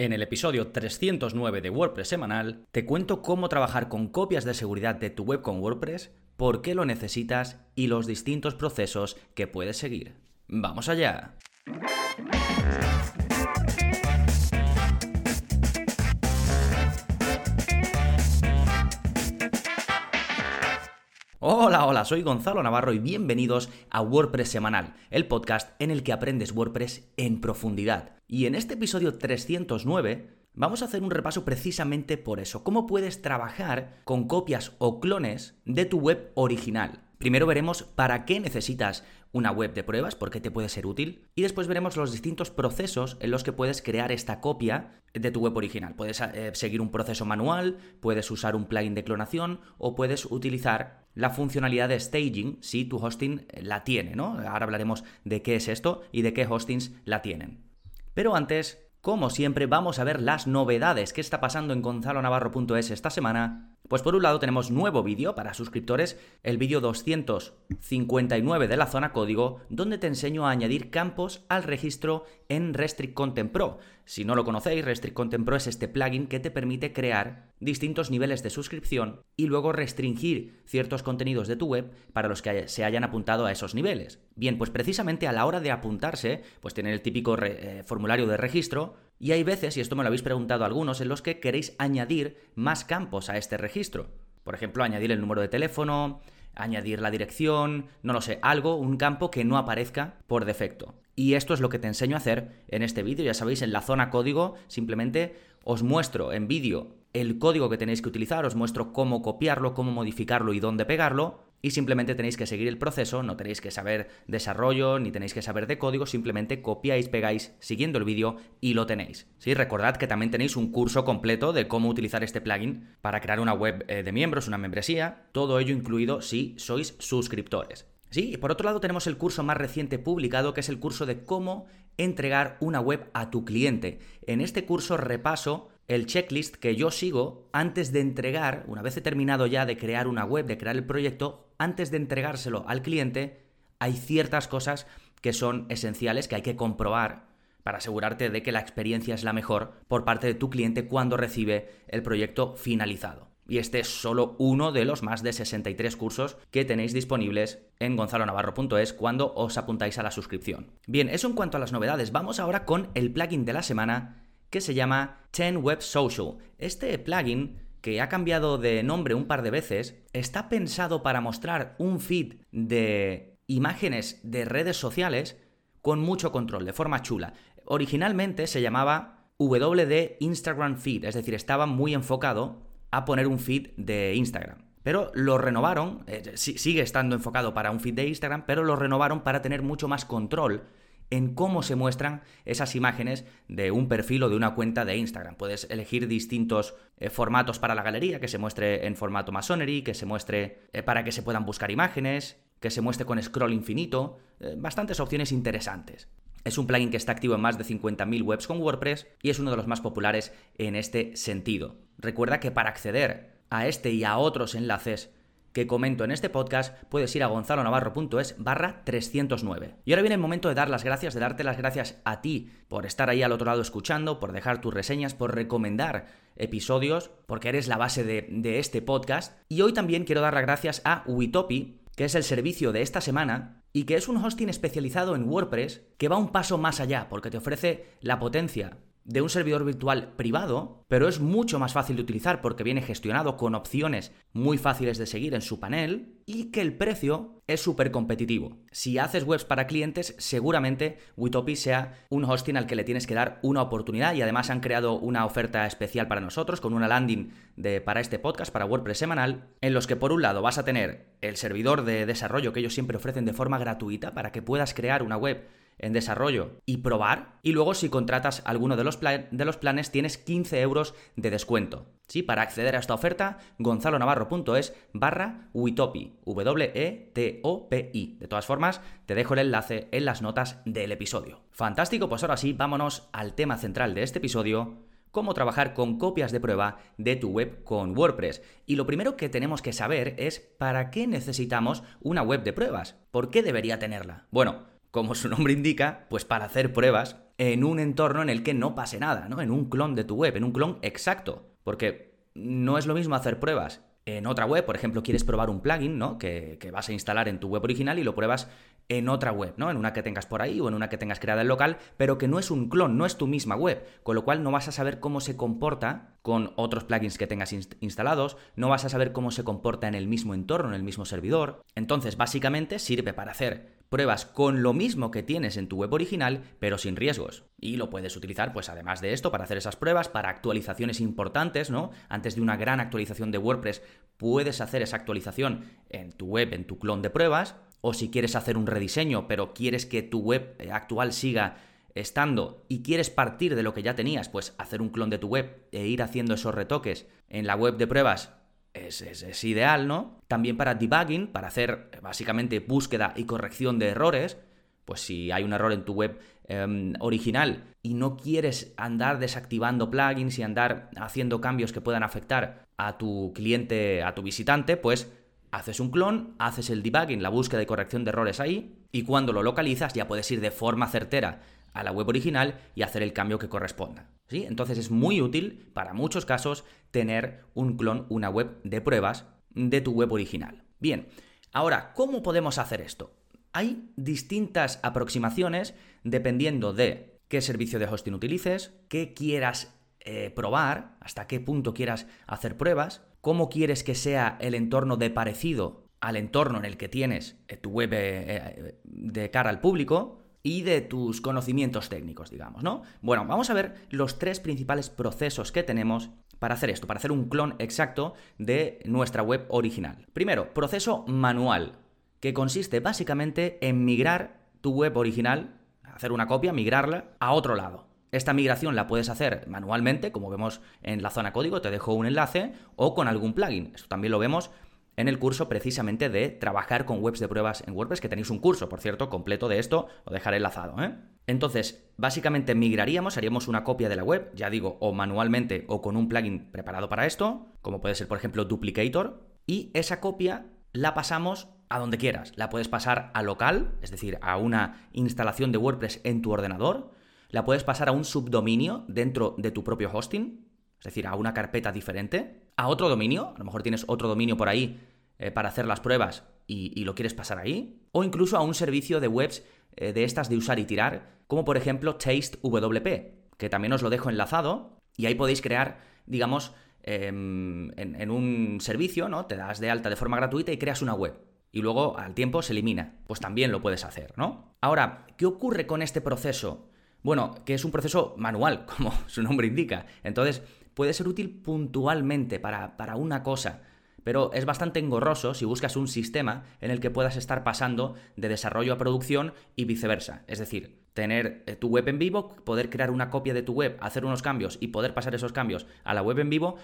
En el episodio 309 de WordPress semanal, te cuento cómo trabajar con copias de seguridad de tu web con WordPress, por qué lo necesitas y los distintos procesos que puedes seguir. ¡Vamos allá! Hola, hola, soy Gonzalo Navarro y bienvenidos a WordPress Semanal, el podcast en el que aprendes WordPress en profundidad. Y en este episodio 309 vamos a hacer un repaso precisamente por eso, cómo puedes trabajar con copias o clones de tu web original. Primero veremos para qué necesitas una web de pruebas, por qué te puede ser útil, y después veremos los distintos procesos en los que puedes crear esta copia de tu web original. Puedes eh, seguir un proceso manual, puedes usar un plugin de clonación o puedes utilizar la funcionalidad de staging si tu hosting la tiene, ¿no? Ahora hablaremos de qué es esto y de qué hostings la tienen. Pero antes, como siempre, vamos a ver las novedades que está pasando en gonzalonavarro.es esta semana. Pues por un lado tenemos nuevo vídeo para suscriptores, el vídeo 259 de la zona código, donde te enseño a añadir campos al registro en Restrict Content Pro. Si no lo conocéis, Restrict Content Pro es este plugin que te permite crear distintos niveles de suscripción y luego restringir ciertos contenidos de tu web para los que se hayan apuntado a esos niveles. Bien, pues precisamente a la hora de apuntarse, pues tienen el típico eh, formulario de registro, y hay veces, y esto me lo habéis preguntado algunos, en los que queréis añadir más campos a este registro. Por ejemplo, añadir el número de teléfono, añadir la dirección, no lo sé, algo, un campo que no aparezca por defecto. Y esto es lo que te enseño a hacer en este vídeo. Ya sabéis, en la zona código simplemente os muestro en vídeo el código que tenéis que utilizar, os muestro cómo copiarlo, cómo modificarlo y dónde pegarlo y simplemente tenéis que seguir el proceso, no tenéis que saber desarrollo ni tenéis que saber de código, simplemente copiáis, pegáis siguiendo el vídeo y lo tenéis. Sí, recordad que también tenéis un curso completo de cómo utilizar este plugin para crear una web eh, de miembros, una membresía, todo ello incluido si sois suscriptores. Sí, y por otro lado tenemos el curso más reciente publicado, que es el curso de cómo entregar una web a tu cliente. En este curso repaso el checklist que yo sigo antes de entregar, una vez he terminado ya de crear una web, de crear el proyecto, antes de entregárselo al cliente, hay ciertas cosas que son esenciales que hay que comprobar para asegurarte de que la experiencia es la mejor por parte de tu cliente cuando recibe el proyecto finalizado. Y este es solo uno de los más de 63 cursos que tenéis disponibles en gonzalonavarro.es cuando os apuntáis a la suscripción. Bien, eso en cuanto a las novedades. Vamos ahora con el plugin de la semana que se llama 10 Web Social. Este plugin que ha cambiado de nombre un par de veces, está pensado para mostrar un feed de imágenes de redes sociales con mucho control, de forma chula. Originalmente se llamaba WD Instagram Feed, es decir, estaba muy enfocado a poner un feed de Instagram. Pero lo renovaron, eh, sigue estando enfocado para un feed de Instagram, pero lo renovaron para tener mucho más control en cómo se muestran esas imágenes de un perfil o de una cuenta de Instagram. Puedes elegir distintos eh, formatos para la galería, que se muestre en formato Masonry, que se muestre eh, para que se puedan buscar imágenes, que se muestre con scroll infinito, eh, bastantes opciones interesantes. Es un plugin que está activo en más de 50.000 webs con WordPress y es uno de los más populares en este sentido. Recuerda que para acceder a este y a otros enlaces que comento en este podcast, puedes ir a gonzalonavarro.es barra 309. Y ahora viene el momento de dar las gracias, de darte las gracias a ti por estar ahí al otro lado escuchando, por dejar tus reseñas, por recomendar episodios, porque eres la base de, este podcast. Y hoy también quiero dar las gracias a Witopi, que es el servicio de esta semana y que es un hosting especializado en WordPress que va un paso más allá, porque te ofrece la potencia de un servidor virtual privado, pero es mucho más fácil de utilizar porque viene gestionado con opciones muy fáciles de seguir en su panel y que el precio es súper competitivo. Si haces webs para clientes, seguramente Witopi sea un hosting al que le tienes que dar una oportunidad y además han creado una oferta especial para nosotros con una landing de, para este podcast, para WordPress semanal, en los que por un lado vas a tener el servidor de desarrollo que ellos siempre ofrecen de forma gratuita para que puedas crear una web en desarrollo y probar. Y luego si contratas alguno de los, de los planes tienes 15 euros de descuento. ¿Sí? Para acceder a esta oferta, gonzalonavarro.es barra Witopi, W-E-T-O-P-I. De todas formas, te dejo el enlace en las notas del episodio. Fantástico, pues ahora sí, vámonos al tema central de este episodio, cómo trabajar con copias de prueba de tu web con WordPress. Y lo primero que tenemos que saber es para qué necesitamos una web de pruebas. ¿Por qué debería tenerla? Bueno, como su nombre indica, pues para hacer pruebas en un entorno en el que no pase nada, ¿no? En un clon de tu web, en un clon exacto. Porque no es lo mismo hacer pruebas en otra web, por ejemplo, quieres probar un plugin, ¿no? Que, que, vas a instalar en tu web original y lo pruebas en otra web, ¿no? En una que tengas por ahí o en una que tengas creada en local, pero que no es un clon, no es tu misma web, con lo cual no vas a saber cómo se comporta con otros plugins que tengas instalados, no vas a saber cómo se comporta en el mismo entorno, en el mismo servidor. Entonces, básicamente sirve para hacer pruebas con lo mismo que tienes en tu web original, pero sin riesgos. Y lo puedes utilizar, pues además de esto, para hacer esas pruebas, para actualizaciones importantes, ¿no? Antes de una gran actualización de WordPress, puedes hacer esa actualización en tu web, en tu clon de pruebas, o si quieres hacer un rediseño, pero quieres que tu web actual siga estando y quieres partir de lo que ya tenías, pues hacer un clon de tu web e ir haciendo esos retoques en la web de pruebas es, ideal, ¿no? También para debugging, para hacer básicamente búsqueda y corrección de errores, pues si hay un error en tu web em, original y no quieres andar desactivando plugins y andar haciendo cambios que puedan afectar a tu cliente, a tu visitante, pues haces un clon, haces el debugging, la búsqueda y corrección de errores ahí, y cuando lo localizas ya puedes ir de forma certera a la web original y hacer el cambio que corresponda. ¿sí? Entonces es muy útil para muchos casos tener un clon, una web de pruebas de tu web original. Bien, ahora, ¿cómo podemos hacer esto? Hay distintas aproximaciones dependiendo de qué servicio de hosting utilices, qué quieras eh, probar, hasta qué punto quieras hacer pruebas, cómo quieres que sea el entorno de parecido al entorno en el que tienes eh, tu web eh, de cara al público, y de tus conocimientos técnicos, digamos, ¿no? Bueno, vamos a ver los tres principales procesos que tenemos para hacer esto, para hacer un clon exacto de nuestra web original. Primero, proceso manual, que consiste básicamente en migrar tu web original, hacer una copia, migrarla a otro lado. Esta migración la puedes hacer manualmente, como vemos en la zona código, te dejo un enlace, o con algún plugin. Esto también lo vemos en el curso precisamente de trabajar con webs de pruebas en WordPress, que tenéis un curso, por cierto, completo de esto, lo dejaré enlazado. ¿eh? Entonces, básicamente migraríamos, haríamos una copia de la web, ya digo, o manualmente o con un plugin preparado para esto, como puede ser, por ejemplo, Duplicator, y esa copia la pasamos a donde quieras. La puedes pasar a local, es decir, a una instalación de WordPress en tu ordenador, la puedes pasar a un subdominio dentro de tu propio hosting, es decir, a una carpeta diferente, a otro dominio, a lo mejor tienes otro dominio por ahí eh, para hacer las pruebas y, lo quieres pasar ahí, o incluso a un servicio de webs eh, de estas de usar y tirar, como por ejemplo TasteWP, que también os lo dejo enlazado, y ahí podéis crear, digamos, em, en, en un servicio, ¿no? Te das de alta de forma gratuita y creas una web y luego al tiempo se elimina. Pues también lo puedes hacer, ¿no? Ahora, ¿qué ocurre con este proceso? Bueno, que es un proceso manual, como su nombre indica. Entonces, puede ser útil puntualmente para, una cosa, pero es bastante engorroso si buscas un sistema en el que puedas estar pasando de desarrollo a producción y viceversa. Es decir, tener eh, tu web en vivo, poder crear una copia de tu web, hacer unos cambios y poder pasar esos cambios a la web en vivo,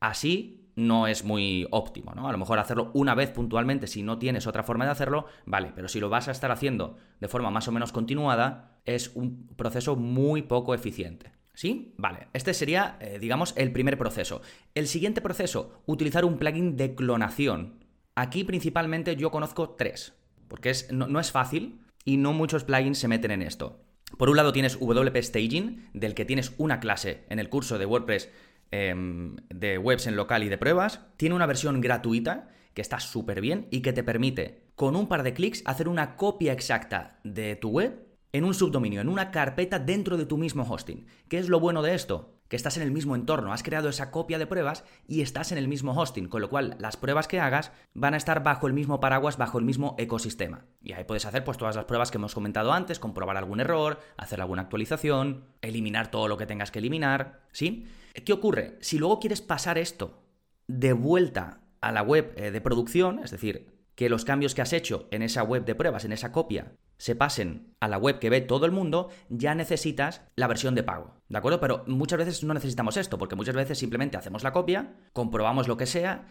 así no es muy óptimo, ¿no? A lo mejor hacerlo una vez puntualmente si no tienes otra forma de hacerlo, vale, pero si lo vas a estar haciendo de forma más o menos continuada, es un proceso muy poco eficiente. ¿Sí? Vale, este sería, eh, digamos, el primer proceso. El siguiente proceso, utilizar un plugin de clonación. Aquí principalmente yo conozco tres, porque es, no, es fácil y no muchos plugins se meten en esto. Por un lado tienes WP Staging, del que tienes una clase en el curso de WordPress em, de webs en local y de pruebas. Tiene una versión gratuita que está súper bien y que te permite, con un par de clics, hacer una copia exacta de tu web en un subdominio, en una carpeta dentro de tu mismo hosting. ¿Qué es lo bueno de esto? Que estás en el mismo entorno, has creado esa copia de pruebas y estás en el mismo hosting, con lo cual las pruebas que hagas van a estar bajo el mismo paraguas, bajo el mismo ecosistema. Y ahí puedes hacer pues todas las pruebas que hemos comentado antes, comprobar algún error, hacer alguna actualización, eliminar todo lo que tengas que eliminar, ¿sí? ¿Qué ocurre? Si luego quieres pasar esto de vuelta a la web eh, de producción, es decir, que los cambios que has hecho en esa web de pruebas, en esa copia, se pasen a la web que ve todo el mundo, ya necesitas la versión de pago. ¿De acuerdo? Pero muchas veces no necesitamos esto, porque muchas veces simplemente hacemos la copia, comprobamos lo que sea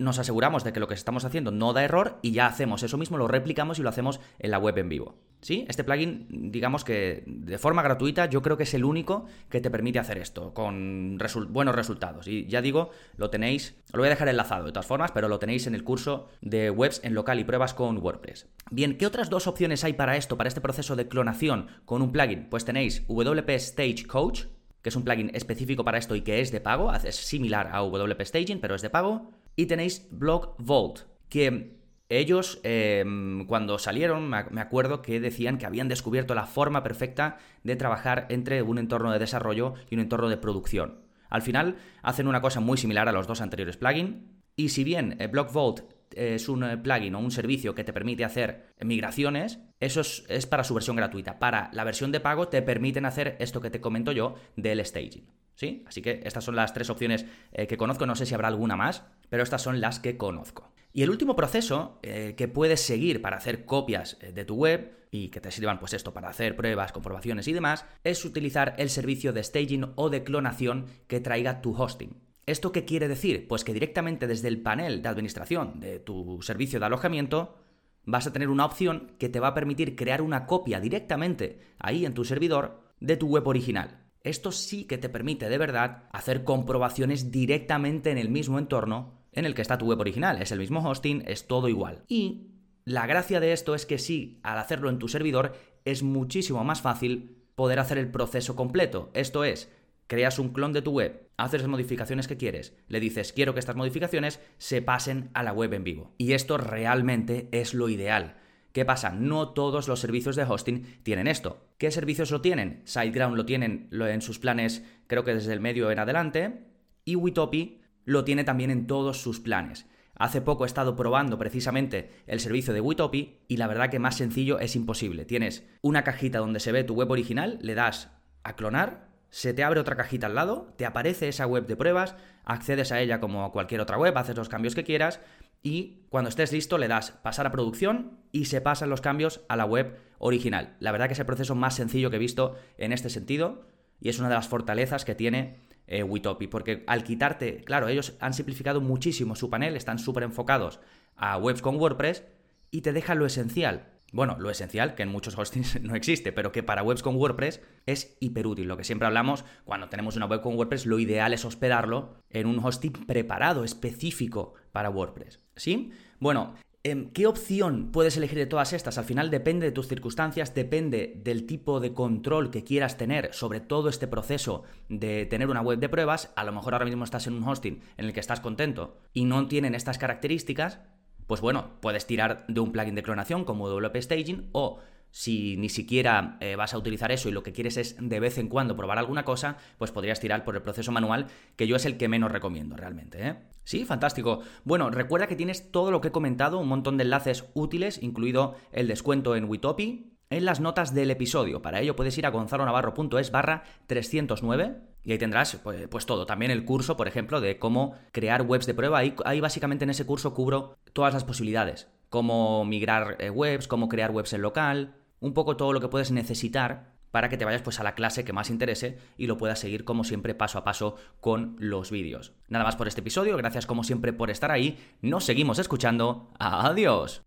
nos aseguramos de que lo que estamos haciendo no da error y ya hacemos eso mismo, lo replicamos y lo hacemos en la web en vivo. ¿Sí? Este plugin, digamos que de forma gratuita, yo creo que es el único que te permite hacer esto, con buenos resultados. Y ya digo, lo tenéis, lo voy a dejar enlazado de todas formas, pero lo tenéis en el curso de webs en local y pruebas con WordPress. Bien, ¿qué otras dos opciones hay para esto, para este proceso de clonación con un plugin? Pues tenéis WP Stage Coach, que es un plugin específico para esto y que es de pago, es similar a WP Staging, pero es de pago. Y tenéis Block Vault, que ellos em, cuando salieron me acuerdo que decían que habían descubierto la forma perfecta de trabajar entre un entorno de desarrollo y un entorno de producción. Al final hacen una cosa muy similar a los dos anteriores plugins y si bien eh, Block Vault es un eh, plugin o un servicio que te permite hacer migraciones, eso es, para su versión gratuita. Para la versión de pago te permiten hacer esto que te comento yo del staging. ¿Sí? Así que estas son las tres opciones eh, que conozco, no sé si habrá alguna más, pero estas son las que conozco. Y el último proceso eh, que puedes seguir para hacer copias eh, de tu web y que te sirvan pues esto para hacer pruebas, comprobaciones y demás, es utilizar el servicio de staging o de clonación que traiga tu hosting. ¿Esto qué quiere decir? Pues que directamente desde el panel de administración de tu servicio de alojamiento vas a tener una opción que te va a permitir crear una copia directamente ahí en tu servidor de tu web original. Esto sí que te permite de verdad hacer comprobaciones directamente en el mismo entorno en el que está tu web original. Es el mismo hosting, es todo igual. Y la gracia de esto es que sí, al hacerlo en tu servidor es muchísimo más fácil poder hacer el proceso completo. Esto es, creas un clon de tu web, haces las modificaciones que quieres, le dices quiero que estas modificaciones se pasen a la web en vivo. Y esto realmente es lo ideal. ¿Qué pasa? No todos los servicios de hosting tienen esto. ¿Qué servicios lo tienen? SiteGround lo tienen en sus planes, creo que desde el medio en adelante, y Witopi lo tiene también en todos sus planes. Hace poco he estado probando precisamente el servicio de Witopi y la verdad que más sencillo es imposible. Tienes una cajita donde se ve tu web original, le das a clonar, se te abre otra cajita al lado, te aparece esa web de pruebas, accedes a ella como a cualquier otra web, haces los cambios que quieras y cuando estés listo le das pasar a producción y se pasan los cambios a la web original. La verdad que es el proceso más sencillo que he visto en este sentido y es una de las fortalezas que tiene eh, Witopi, porque al quitarte, claro, ellos han simplificado muchísimo su panel, están súper enfocados a webs con WordPress y te dejan lo esencial. Bueno, lo esencial, que en muchos hostings no existe, pero que para webs con WordPress es hiperútil. Lo que siempre hablamos, cuando tenemos una web con WordPress, lo ideal es hospedarlo en un hosting preparado, específico para WordPress. ¿Sí? Bueno, Em, ¿Qué opción puedes elegir de todas estas? Al final depende de tus circunstancias, depende del tipo de control que quieras tener sobre todo este proceso de tener una web de pruebas. A lo mejor ahora mismo estás en un hosting en el que estás contento y no tienen estas características. Pues bueno, puedes tirar de un plugin de clonación como WP Staging o si ni siquiera eh, vas a utilizar eso y lo que quieres es de vez en cuando probar alguna cosa, pues podrías tirar por el proceso manual, que yo es el que menos recomiendo realmente. ¿eh? Sí, fantástico. Bueno, recuerda que tienes todo lo que he comentado, un montón de enlaces útiles, incluido el descuento en Witopi, en las notas del episodio. Para ello puedes ir a gonzalonavarro.es barra 309 y ahí tendrás pues, pues, todo. También el curso, por ejemplo, de cómo crear webs de prueba. Ahí, ahí básicamente en ese curso cubro todas las posibilidades. Cómo migrar eh, webs, cómo crear webs en local, un poco todo lo que puedes necesitar para que te vayas pues a la clase que más interese y lo puedas seguir como siempre paso a paso con los vídeos. Nada más por este episodio, gracias como siempre por estar ahí, nos seguimos escuchando, adiós.